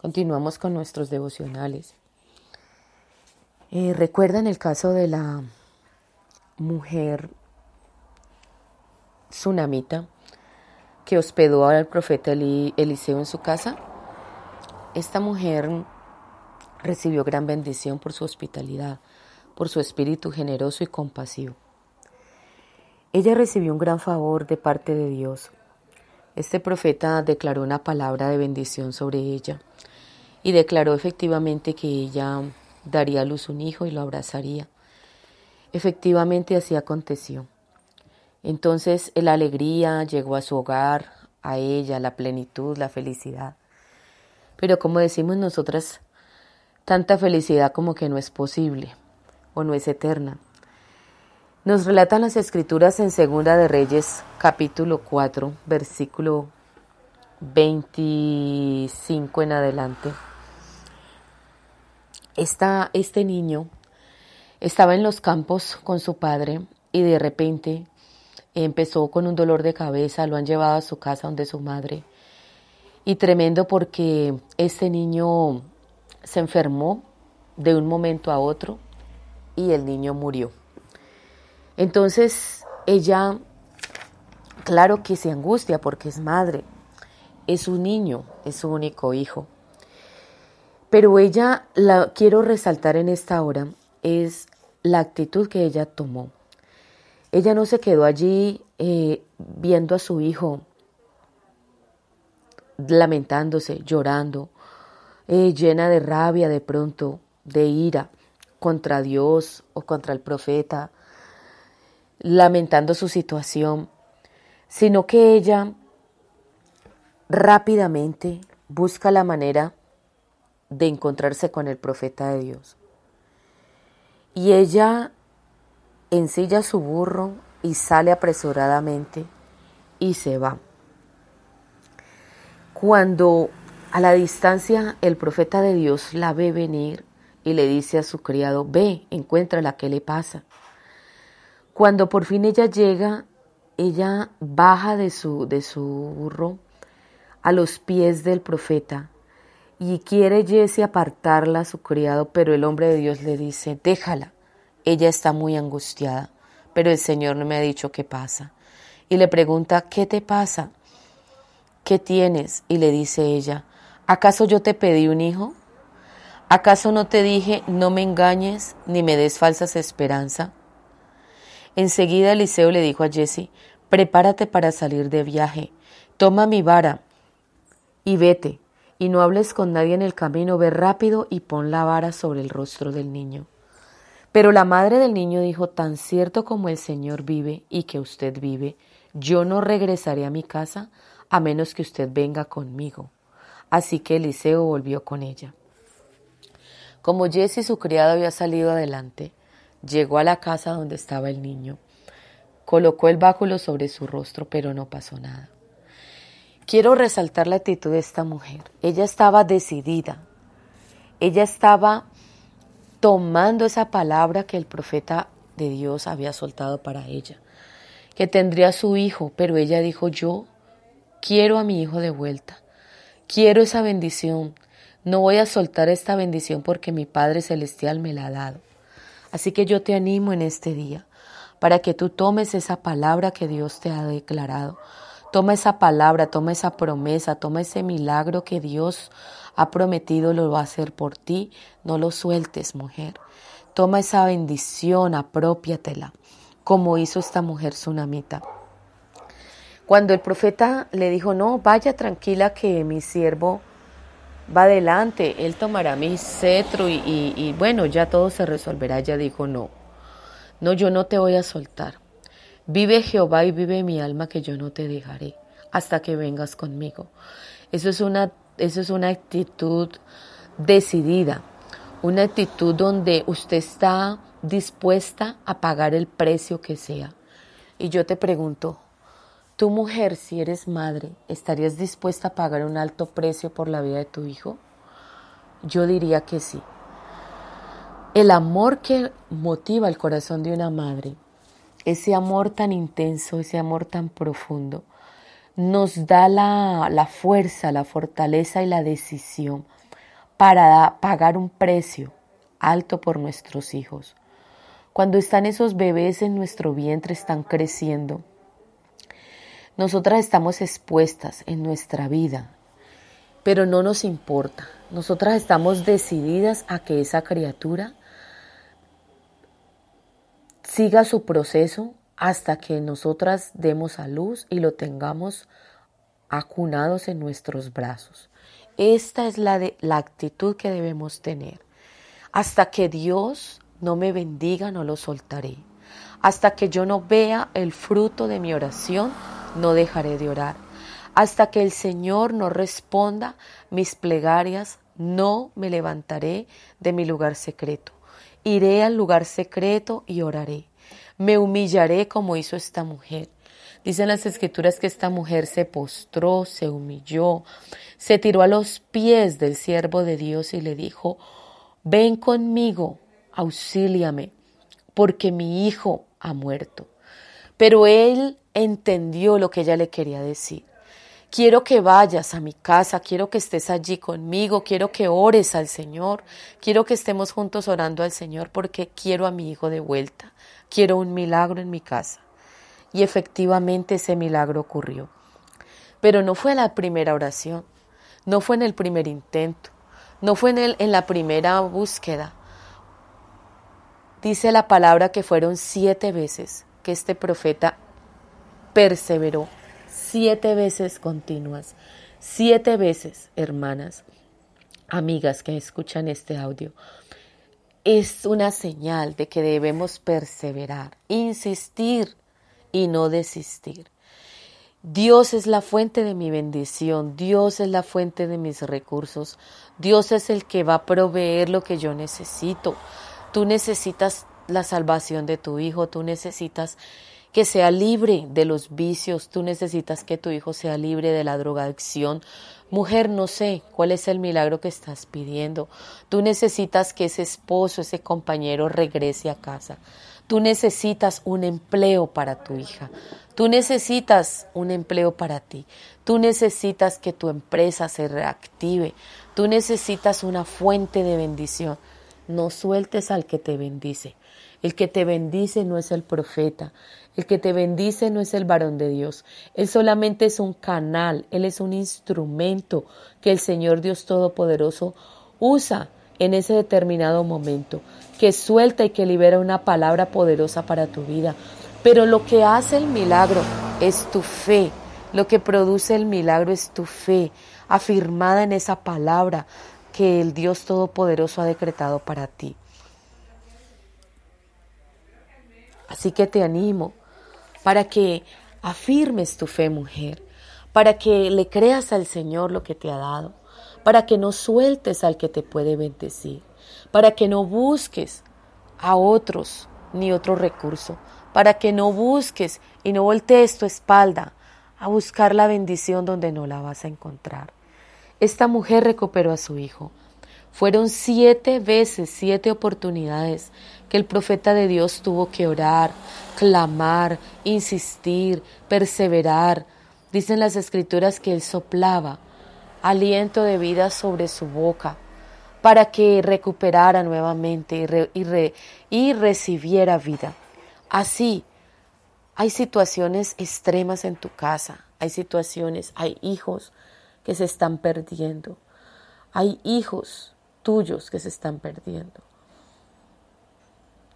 Continuamos con nuestros devocionales. Eh, ¿Recuerdan el caso de la mujer tsunamita que hospedó al profeta Eliseo en su casa? Esta mujer recibió gran bendición por su hospitalidad, por su espíritu generoso y compasivo. Ella recibió un gran favor de parte de Dios. Este profeta declaró una palabra de bendición sobre ella y declaró efectivamente que ella daría a luz un hijo y lo abrazaría. Efectivamente así aconteció. Entonces la alegría llegó a su hogar, a ella, la plenitud, la felicidad. Pero como decimos nosotras, tanta felicidad como que no es posible o no es eterna. Nos relatan las escrituras en Segunda de Reyes, capítulo 4, versículo 25 en adelante este niño estaba en los campos con su padre y de repente empezó con un dolor de cabeza, lo han llevado a su casa donde su madre. Y tremendo porque este niño se enfermó de un momento a otro y el niño murió. Entonces ella, claro que se angustia porque es madre, es un niño, es su único hijo. Pero ella, la quiero resaltar en esta hora, es la actitud que ella tomó. Ella no se quedó allí eh, viendo a su hijo lamentándose, llorando, eh, llena de rabia de pronto, de ira contra Dios o contra el profeta, lamentando su situación, sino que ella rápidamente busca la manera de encontrarse con el profeta de Dios. Y ella ensilla su burro y sale apresuradamente y se va. Cuando a la distancia el profeta de Dios la ve venir y le dice a su criado, ve, encuéntrala, ¿qué le pasa? Cuando por fin ella llega, ella baja de su, de su burro a los pies del profeta y quiere Jesse apartarla a su criado, pero el hombre de Dios le dice, déjala, ella está muy angustiada, pero el Señor no me ha dicho qué pasa. Y le pregunta, ¿qué te pasa? ¿Qué tienes? Y le dice ella, ¿acaso yo te pedí un hijo? ¿Acaso no te dije, no me engañes ni me des falsas esperanzas? Enseguida Eliseo le dijo a Jesse, prepárate para salir de viaje, toma mi vara y vete y no hables con nadie en el camino, ve rápido y pon la vara sobre el rostro del niño. Pero la madre del niño dijo, tan cierto como el Señor vive y que usted vive, yo no regresaré a mi casa a menos que usted venga conmigo. Así que Eliseo volvió con ella. Como Jesse, su criado, había salido adelante, llegó a la casa donde estaba el niño, colocó el báculo sobre su rostro, pero no pasó nada. Quiero resaltar la actitud de esta mujer. Ella estaba decidida. Ella estaba tomando esa palabra que el profeta de Dios había soltado para ella, que tendría su hijo, pero ella dijo, yo quiero a mi hijo de vuelta, quiero esa bendición, no voy a soltar esta bendición porque mi Padre Celestial me la ha dado. Así que yo te animo en este día para que tú tomes esa palabra que Dios te ha declarado, Toma esa palabra, toma esa promesa, toma ese milagro que Dios ha prometido, lo va a hacer por ti. No lo sueltes, mujer. Toma esa bendición, apropiatela, como hizo esta mujer tsunamita. Cuando el profeta le dijo, no, vaya tranquila que mi siervo va adelante, él tomará mi cetro y, y bueno, ya todo se resolverá. Ella dijo, no, no, yo no te voy a soltar. Vive Jehová y vive mi alma que yo no te dejaré hasta que vengas conmigo. Eso es una, eso es una actitud decidida, una actitud donde usted está dispuesta a pagar el precio que sea. Y yo te pregunto, ¿tu mujer, si eres madre, estarías dispuesta a pagar un alto precio por la vida de tu hijo? Yo diría que sí. El amor que motiva el corazón de una madre, ese amor tan intenso, ese amor tan profundo, nos da la, la fuerza, la fortaleza y la decisión para pagar un precio alto por nuestros hijos. Cuando están esos bebés en nuestro vientre, están creciendo. Nosotras estamos expuestas en nuestra vida, pero no nos importa. Nosotras estamos decididas a que esa criatura siga su proceso hasta que nosotras demos a luz y lo tengamos acunados en nuestros brazos. Esta es la, la actitud que debemos tener. Hasta que Dios no me bendiga, no lo soltaré. Hasta que yo no vea el fruto de mi oración, no dejaré de orar. Hasta que el Señor no responda mis plegarias, no me levantaré de mi lugar secreto. Iré al lugar secreto y oraré. Me humillaré como hizo esta mujer. Dicen las escrituras que esta mujer se postró, se humilló, se tiró a los pies del siervo de Dios y le dijo, ven conmigo, auxíliame, porque mi hijo ha muerto. Pero él entendió lo que ella le quería decir. Quiero que vayas a mi casa, quiero que estés allí conmigo, quiero que ores al Señor, quiero que estemos juntos orando al Señor porque quiero a mi hijo de vuelta, quiero un milagro en mi casa. Y efectivamente ese milagro ocurrió. Pero no fue la primera oración, no fue en el primer intento, no fue en, el, en la primera búsqueda. Dice la palabra que fueron siete veces que este profeta perseveró, siete veces continuas, siete veces, hermanas, amigas que escuchan este audio. Es una señal de que debemos perseverar, insistir y no desistir. Dios es la fuente de mi bendición, Dios es la fuente de mis recursos, Dios es el que va a proveer lo que yo necesito. Tú necesitas la salvación de tu hijo, tú necesitas que sea libre de los vicios, tú necesitas que tu hijo sea libre de la drogadicción. Mujer, no sé cuál es el milagro que estás pidiendo. Tú necesitas que ese esposo, ese compañero regrese a casa. Tú necesitas un empleo para tu hija. Tú necesitas un empleo para ti. Tú necesitas que tu empresa se reactive. Tú necesitas una fuente de bendición. No sueltes al que te bendice. El que te bendice no es el profeta. El que te bendice no es el varón de Dios. Él solamente es un canal. Él es un instrumento que el Señor Dios Todopoderoso usa en ese determinado momento, que suelta y que libera una palabra poderosa para tu vida. Pero lo que hace el milagro es tu fe. Lo que produce el milagro es tu fe, afirmada en esa palabra que el Dios Todopoderoso ha decretado para ti. Así que te animo para que afirmes tu fe, mujer, para que le creas al Señor lo que te ha dado, para que no sueltes al que te puede bendecir, para que no busques a otros ni otro recurso, para que no busques y no voltees tu espalda a buscar la bendición donde no la vas a encontrar. Esta mujer recuperó a su hijo. Fueron siete veces, siete oportunidades que el profeta de Dios tuvo que orar, clamar, insistir, perseverar. Dicen las escrituras que él soplaba aliento de vida sobre su boca para que recuperara nuevamente y, recibiera vida. Así, hay situaciones extremas en tu casa, hay situaciones, hay hijos que se están perdiendo, hay hijos tuyos que se están perdiendo.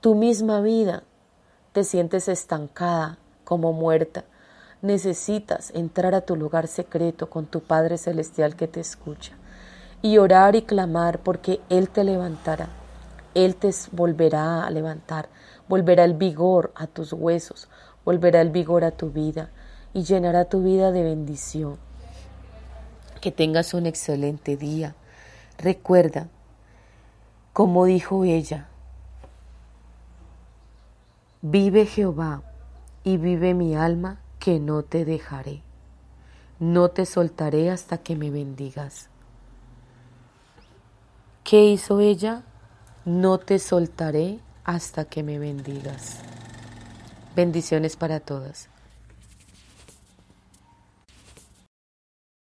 Tu misma vida te sientes estancada, como muerta, necesitas entrar a tu lugar secreto con tu Padre Celestial que te escucha y orar y clamar porque Él te levantará. Él te volverá a levantar, volverá el vigor a tus huesos, volverá el vigor a tu vida y llenará tu vida de bendición. Que tengas un excelente día. Recuerda Como dijo ella, vive Jehová y vive mi alma que no te dejaré. No te soltaré hasta que me bendigas. ¿Qué hizo ella? No te soltaré hasta que me bendigas. Bendiciones para todas.